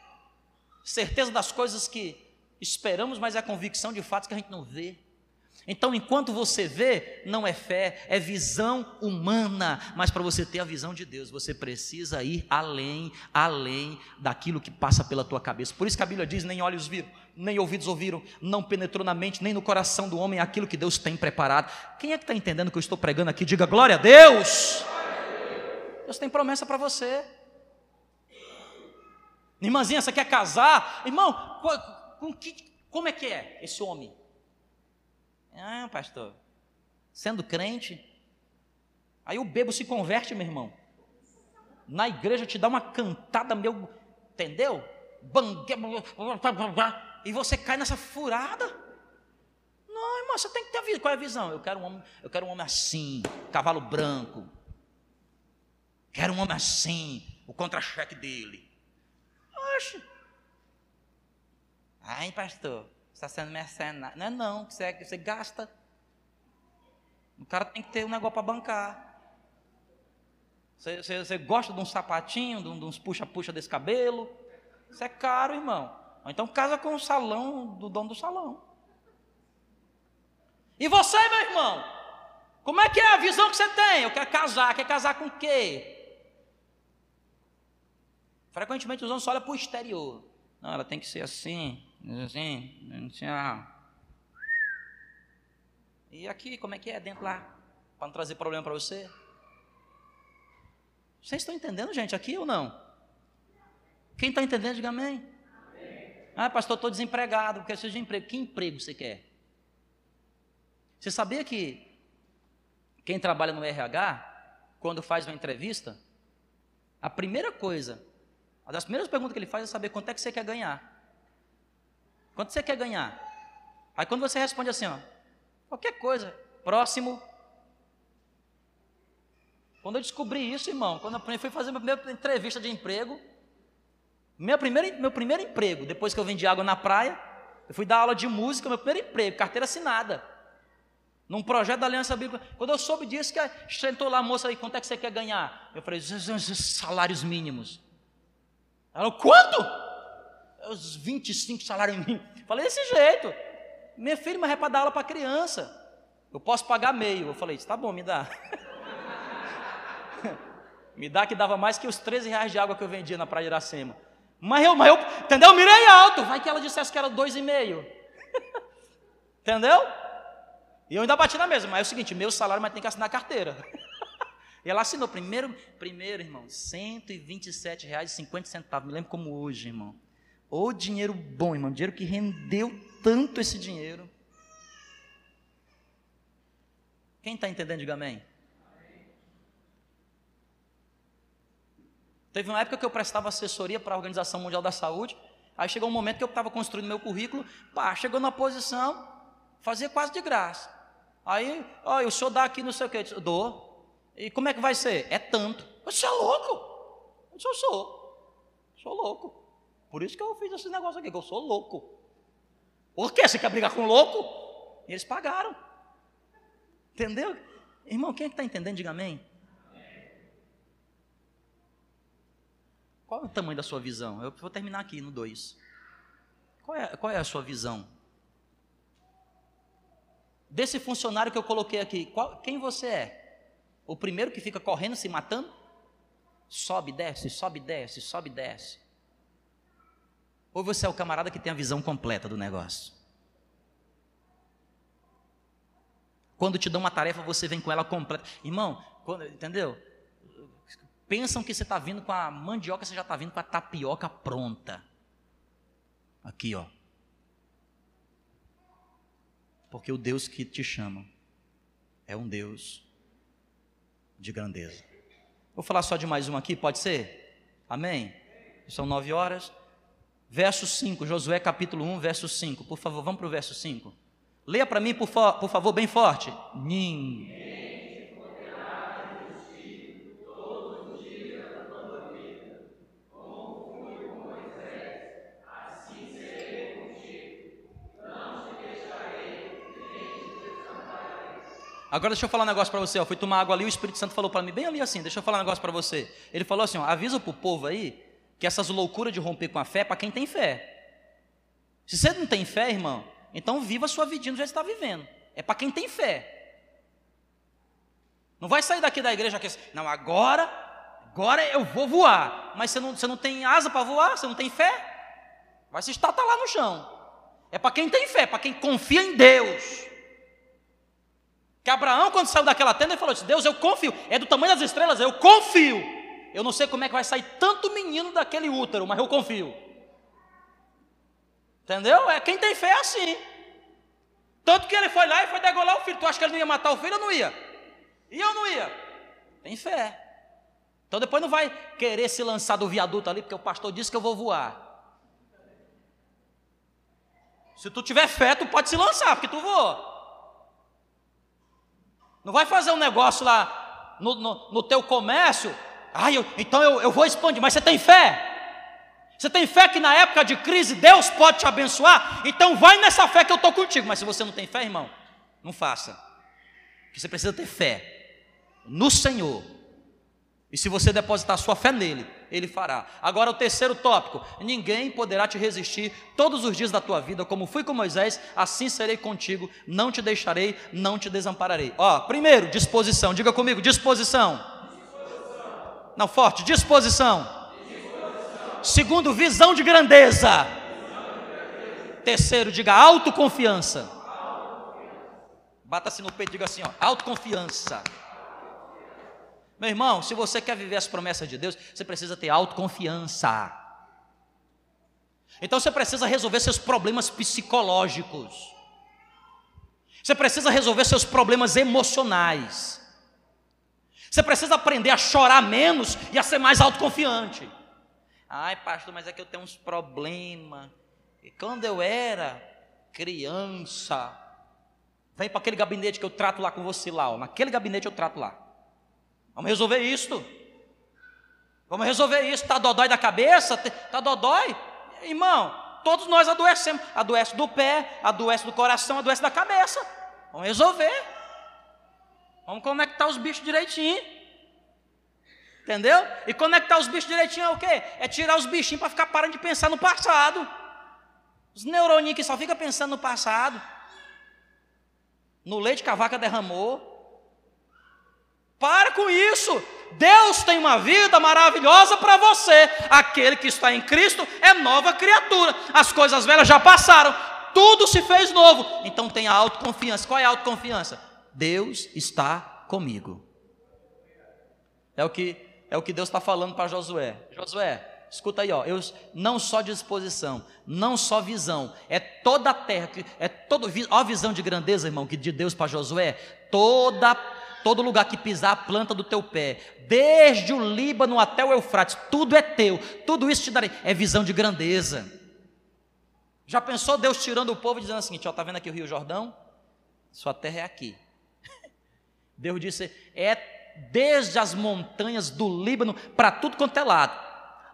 Speaker 1: Certeza das coisas que Esperamos, mas é a convicção de fatos que a gente não vê. Então, enquanto você vê, não é fé, é visão humana. Mas para você ter a visão de Deus, você precisa ir além, além daquilo que passa pela tua cabeça. Por isso que a Bíblia diz: nem olhos viram, nem ouvidos ouviram, não penetrou na mente, nem no coração do homem aquilo que Deus tem preparado. Quem é que está entendendo o que eu estou pregando aqui? Diga glória a Deus. Deus tem promessa para você. Irmãzinha, você quer casar? Irmão, com que, como é que é esse homem? Ah, pastor, sendo crente, aí o bebo se converte, meu irmão. Na igreja te dá uma cantada, meu, entendeu? E você cai nessa furada. Não, irmão, você tem que ter visão. Qual é a visão? Eu quero um homem, eu quero um homem assim, cavalo branco. Quero um homem assim, o contra-cheque dele. Oxe. Ai, pastor, está sendo mercenário. Não é não, você, que você gasta. O cara tem que ter um negócio para bancar. Você, você, você, gosta de um sapatinho, de, uns puxa-puxa desse cabelo? Isso é caro, irmão. Ou então casa com o salão do dono do salão. E você, meu irmão? Como é que é a visão que você tem? Eu quero casar. Quer casar com o quê? Frequentemente os homens só olham para o exterior. Não, ela tem que ser assim, assim, assim. Ah. E aqui, como é que é dentro lá? Para não trazer problema para você? Vocês estão entendendo, gente, aqui ou não? Quem está entendendo, diga amém. Ah, pastor, estou desempregado, quero ser de emprego. Que emprego você quer? Você sabia que quem trabalha no RH, quando faz uma entrevista, a primeira coisa, uma das primeiras perguntas que ele faz é saber quanto é que você quer ganhar. Quanto você quer ganhar? Aí quando você responde assim, ó, qualquer coisa, próximo. Quando eu descobri isso, irmão, quando eu fui fazer minha primeira entrevista de emprego, meu primeiro, meu primeiro emprego, depois que eu vendi água na praia, eu fui dar aula de música, meu primeiro emprego, carteira assinada. Num projeto da Aliança Bíblica. Quando eu soube disso, que sentou lá a moça aí, quanto é que você quer ganhar? Eu falei, salários mínimos. Ela, quanto? os 25 salários mínimos. Falei desse jeito. Minha filha, mas é para dar aula para criança. Eu posso pagar meio. Eu falei, tá bom, me dá. <laughs> me dá que dava mais que os 13 reais de água que eu vendia na Praia de Iracema. Mas eu, mas eu, entendeu? Eu mirei alto. Vai que ela dissesse que era dois e meio. <laughs> entendeu? E eu ainda bati na mesa. Mas é o seguinte, meu salário, mas tem que assinar carteira. <laughs> e ela assinou primeiro, primeiro, irmão, R$ 127,50. Me lembro como hoje, irmão. Ô dinheiro bom, irmão, dinheiro que rendeu tanto esse dinheiro. Quem está entendendo, diga amém. Teve uma época que eu prestava assessoria para a Organização Mundial da Saúde. Aí chegou um momento que eu estava construindo meu currículo. Pá, chegou na posição, fazia quase de graça. Aí, ó, o senhor dá aqui não sei o que. Eu dou. E como é que vai ser? É tanto. Você é louco? Eu sou. Sou louco. Por isso que eu fiz esse negócio aqui, que eu sou louco. Por quê? Você quer brigar com louco? E eles pagaram. Entendeu? Irmão, quem é está entendendo? Diga amém. Qual é o tamanho da sua visão? Eu vou terminar aqui no 2. Qual é, qual é a sua visão? Desse funcionário que eu coloquei aqui, qual, quem você é? O primeiro que fica correndo, se matando? Sobe, desce, sobe, desce, sobe, desce. Ou você é o camarada que tem a visão completa do negócio? Quando te dão uma tarefa, você vem com ela completa. Irmão, quando, entendeu? Pensam que você está vindo com a mandioca, você já está vindo com a tapioca pronta. Aqui, ó. Porque o Deus que te chama é um Deus de grandeza. Vou falar só de mais um aqui, pode ser? Amém? São nove horas. Verso 5, Josué capítulo 1, verso 5. Por favor, vamos para o verso 5. Leia para mim, por, por, favor, bem forte. Ninguém. Agora deixa eu falar um negócio para você. Eu fui tomar água ali, o Espírito Santo falou para mim, bem ali assim, deixa eu falar um negócio para você. Ele falou assim: ó, avisa para o povo aí que essas loucuras de romper com a fé é para quem tem fé. Se você não tem fé, irmão, então viva a sua vidinha do jeito que está vivendo. É para quem tem fé. Não vai sair daqui da igreja que não, agora, agora eu vou voar. Mas você não, você não tem asa para voar, você não tem fé. Vai se estatar lá no chão. É para quem tem fé, para quem confia em Deus. Que Abraão, quando saiu daquela tenda, ele falou assim: Deus, eu confio. É do tamanho das estrelas, eu confio. Eu não sei como é que vai sair tanto menino daquele útero, mas eu confio. Entendeu? É quem tem fé é assim. Tanto que ele foi lá e foi degolar o filho. Tu acha que ele não ia matar o filho ou não ia? Ia ou não ia? Tem fé. Então depois não vai querer se lançar do viaduto ali, porque o pastor disse que eu vou voar. Se tu tiver fé, tu pode se lançar, porque tu voa. Não vai fazer um negócio lá no, no, no teu comércio. Ah, eu, então eu, eu vou expandir, mas você tem fé? Você tem fé que na época de crise Deus pode te abençoar? Então vai nessa fé que eu estou contigo. Mas se você não tem fé, irmão, não faça. Porque você precisa ter fé no Senhor. E se você depositar sua fé nele, ele fará. Agora o terceiro tópico: ninguém poderá te resistir todos os dias da tua vida, como fui com Moisés, assim serei contigo, não te deixarei, não te desampararei. Ó, primeiro, disposição. Diga comigo, disposição. disposição. Não, forte, disposição. Segundo, visão de grandeza. Terceiro, diga autoconfiança. Bata-se no peito e diga assim, ó, autoconfiança. Meu irmão, se você quer viver as promessas de Deus, você precisa ter autoconfiança. Então você precisa resolver seus problemas psicológicos. Você precisa resolver seus problemas emocionais. Você precisa aprender a chorar menos e a ser mais autoconfiante. Ai, pastor, mas é que eu tenho uns problemas. E quando eu era criança, vem para aquele gabinete que eu trato lá com você lá, ó. naquele gabinete eu trato lá. Vamos resolver isto. Vamos resolver isso. Está dodói da cabeça? Está dodói? Irmão, todos nós adoecemos. Adoece do pé, adoece do coração, adoece da cabeça. Vamos resolver. Vamos conectar os bichos direitinho. Entendeu? E conectar os bichos direitinho é o quê? É tirar os bichinhos para ficar parando de pensar no passado. Os neuroninhos que só ficam pensando no passado. No leite que a vaca derramou. Para com isso. Deus tem uma vida maravilhosa para você. Aquele que está em Cristo é nova criatura. As coisas velhas já passaram. Tudo se fez novo. Então tenha autoconfiança. Qual é a autoconfiança? Deus está comigo. É o que é o que Deus está falando para Josué. Josué, escuta aí, ó, eu, não só disposição, não só visão, é toda a terra, é todo, ó a visão de grandeza, irmão, que de Deus para Josué, toda todo lugar que pisar a planta do teu pé, desde o Líbano até o Eufrates, tudo é teu, tudo isso te darei, é visão de grandeza. Já pensou Deus tirando o povo e dizendo o seguinte: ó, tá vendo aqui o Rio Jordão? Sua terra é aqui. <laughs> Deus disse: é desde as montanhas do Líbano para tudo quanto é lado.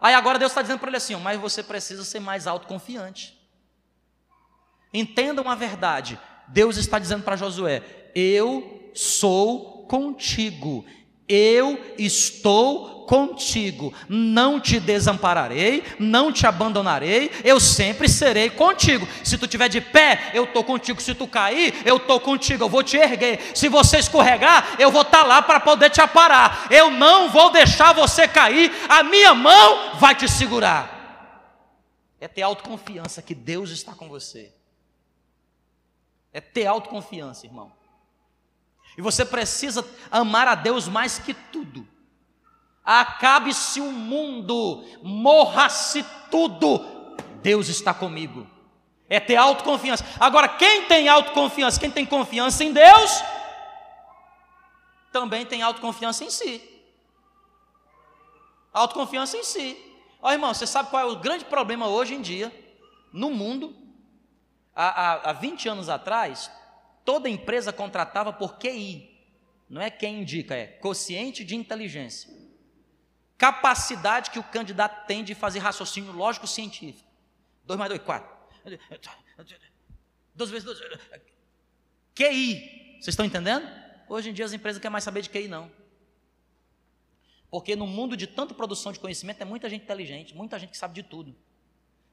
Speaker 1: Aí agora Deus está dizendo para ele assim: mas você precisa ser mais autoconfiante. Entendam a verdade. Deus está dizendo para Josué: Eu sou contigo, eu estou contigo, não te desampararei, não te abandonarei, eu sempre serei contigo. Se tu estiver de pé, eu estou contigo. Se tu cair, eu estou contigo, eu vou te erguer. Se você escorregar, eu vou estar tá lá para poder te aparar. Eu não vou deixar você cair, a minha mão vai te segurar. É ter autoconfiança que Deus está com você. É ter autoconfiança, irmão. E você precisa amar a Deus mais que tudo. Acabe-se o mundo, morra-se tudo, Deus está comigo. É ter autoconfiança. Agora, quem tem autoconfiança, quem tem confiança em Deus, também tem autoconfiança em si. Autoconfiança em si. Ó irmão, você sabe qual é o grande problema hoje em dia, no mundo? Há, há, há 20 anos atrás, Toda empresa contratava por QI. Não é quem indica, é quociente de inteligência. Capacidade que o candidato tem de fazer raciocínio lógico científico. 2 mais 2, 4. 2 vezes 2. QI. Vocês estão entendendo? Hoje em dia as empresas não querem mais saber de QI, não. Porque no mundo de tanta produção de conhecimento é muita gente inteligente, muita gente que sabe de tudo.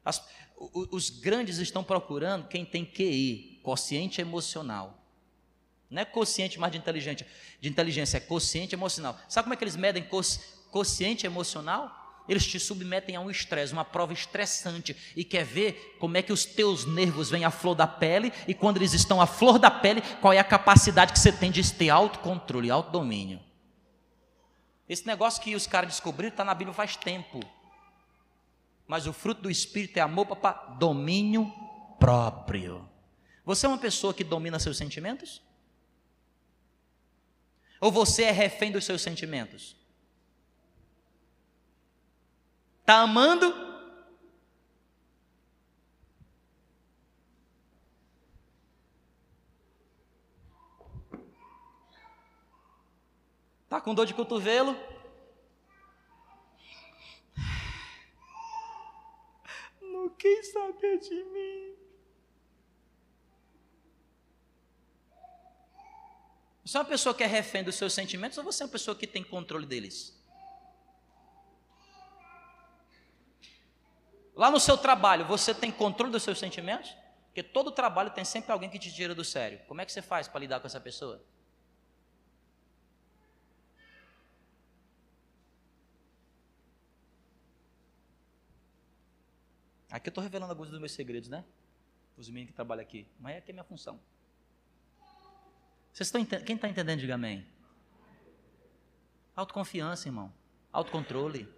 Speaker 1: As, os grandes estão procurando quem tem QI, quociente emocional. Não é quociente mais de inteligência, de inteligência, é quociente emocional. Sabe como é que eles medem quociente emocional? Eles te submetem a um estresse, uma prova estressante, e quer ver como é que os teus nervos vêm à flor da pele, e quando eles estão à flor da pele, qual é a capacidade que você tem de ter autocontrole, autodomínio. Esse negócio que os caras descobriram está na Bíblia faz tempo. Mas o fruto do Espírito é amor para domínio próprio. Você é uma pessoa que domina seus sentimentos? Ou você é refém dos seus sentimentos? Está amando? Está com dor de cotovelo? Quis saber de mim. Você é uma pessoa que é refém dos seus sentimentos ou você é uma pessoa que tem controle deles? Lá no seu trabalho, você tem controle dos seus sentimentos? Porque todo trabalho tem sempre alguém que te tira do sério. Como é que você faz para lidar com essa pessoa? Aqui eu estou revelando alguns dos meus segredos, né? Os meninos que trabalham aqui. Mas é aqui é minha função. Vocês estão Quem está entendendo, diga amém. Autoconfiança, irmão. Autocontrole.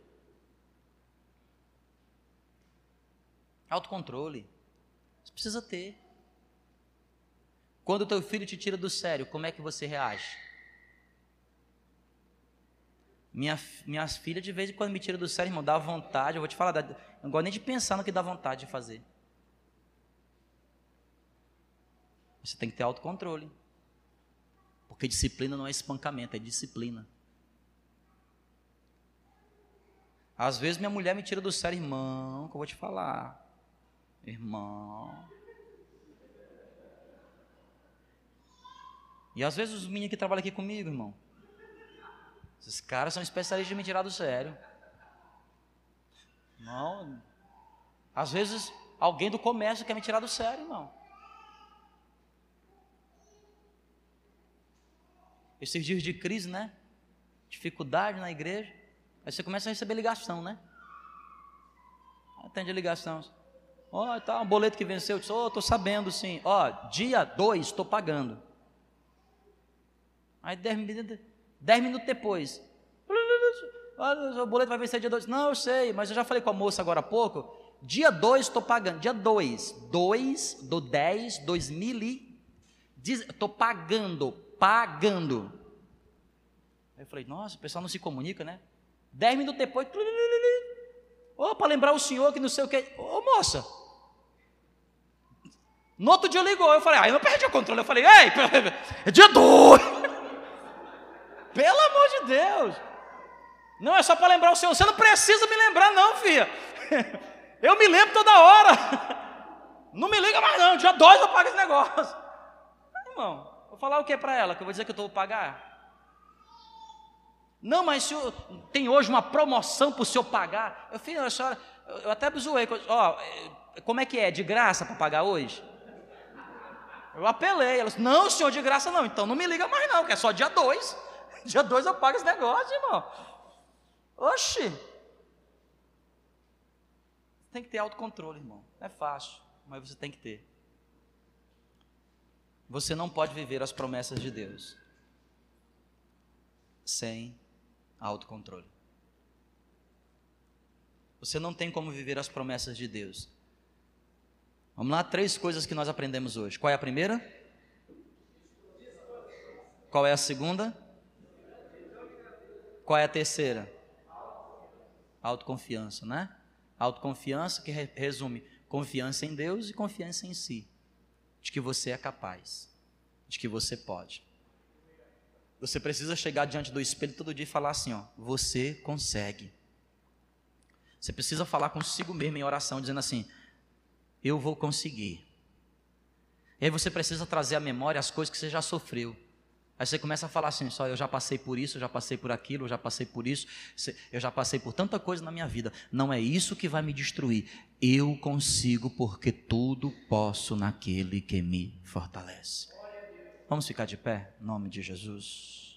Speaker 1: Autocontrole. Você precisa ter. Quando o teu filho te tira do sério, como é que você reage? Minha, minhas filhas, de vez em quando, me tiram do sério, irmão, dá vontade. Eu vou te falar, eu não gosto nem de pensar no que dá vontade de fazer. Você tem que ter autocontrole. Porque disciplina não é espancamento, é disciplina. Às vezes minha mulher me tira do sério, irmão, que eu vou te falar. Irmão. E às vezes os meninos que trabalham aqui comigo, irmão. Esses caras são especialistas em me tirar do sério. Não. Às vezes alguém do comércio quer me tirar do sério, irmão. Esses dias de crise, né? Dificuldade na igreja. Aí você começa a receber ligação, né? Atende a ligação. Ó, oh, tá, um boleto que venceu. Ó, oh, tô sabendo sim. Ó, oh, dia 2, estou pagando. Aí 10 minutos, dez minutos depois. O boleto vai vencer dia 2. Não, eu sei, mas eu já falei com a moça agora há pouco. Dia 2 estou pagando. Dia 2. 2 do 10, 2000 e. Estou pagando. Pagando. Aí eu falei, nossa, o pessoal não se comunica, né? Dez minutos depois. Ô, para lembrar o senhor que não sei o que. Ô, moça, no outro dia ligou, eu falei, ah, eu não perdi o controle. Eu falei, ei, <laughs> é dia 2. Pelo amor de Deus. Não, é só para lembrar o Senhor. Você não precisa me lembrar, não, filha. <laughs> Eu me lembro toda hora. <laughs> Não me liga mais, não. Dia 2 eu pago esse negócio. Irmão, vou falar o que para ela? Que eu vou dizer que eu estou pagar? Não, mas senhor, tem hoje uma promoção para o senhor pagar. Eu, filho, a senhora, eu até zoei. Ó, como é que é? De graça para pagar hoje? Eu apelei. Ela disse, não, senhor, de graça não. Então não me liga mais não, que é só dia 2. <laughs> Dia 2 eu pago esse negócio, irmão. Oxi. Tem que ter autocontrole, irmão. Não é fácil, mas você tem que ter. Você não pode viver as promessas de Deus sem autocontrole. Você não tem como viver as promessas de Deus Vamos lá, três coisas que nós aprendemos hoje. Qual é a primeira? Qual é a segunda? Qual é a terceira? Autoconfiança, né? Autoconfiança que resume confiança em Deus e confiança em si. De que você é capaz, de que você pode. Você precisa chegar diante do espelho todo dia e falar assim: ó, você consegue. Você precisa falar consigo mesmo em oração, dizendo assim: eu vou conseguir. E aí você precisa trazer à memória as coisas que você já sofreu. Aí você começa a falar assim: só eu já passei por isso, eu já passei por aquilo, eu já passei por isso, eu já passei por tanta coisa na minha vida. Não é isso que vai me destruir. Eu consigo, porque tudo posso naquele que me fortalece. Vamos ficar de pé, em nome de Jesus.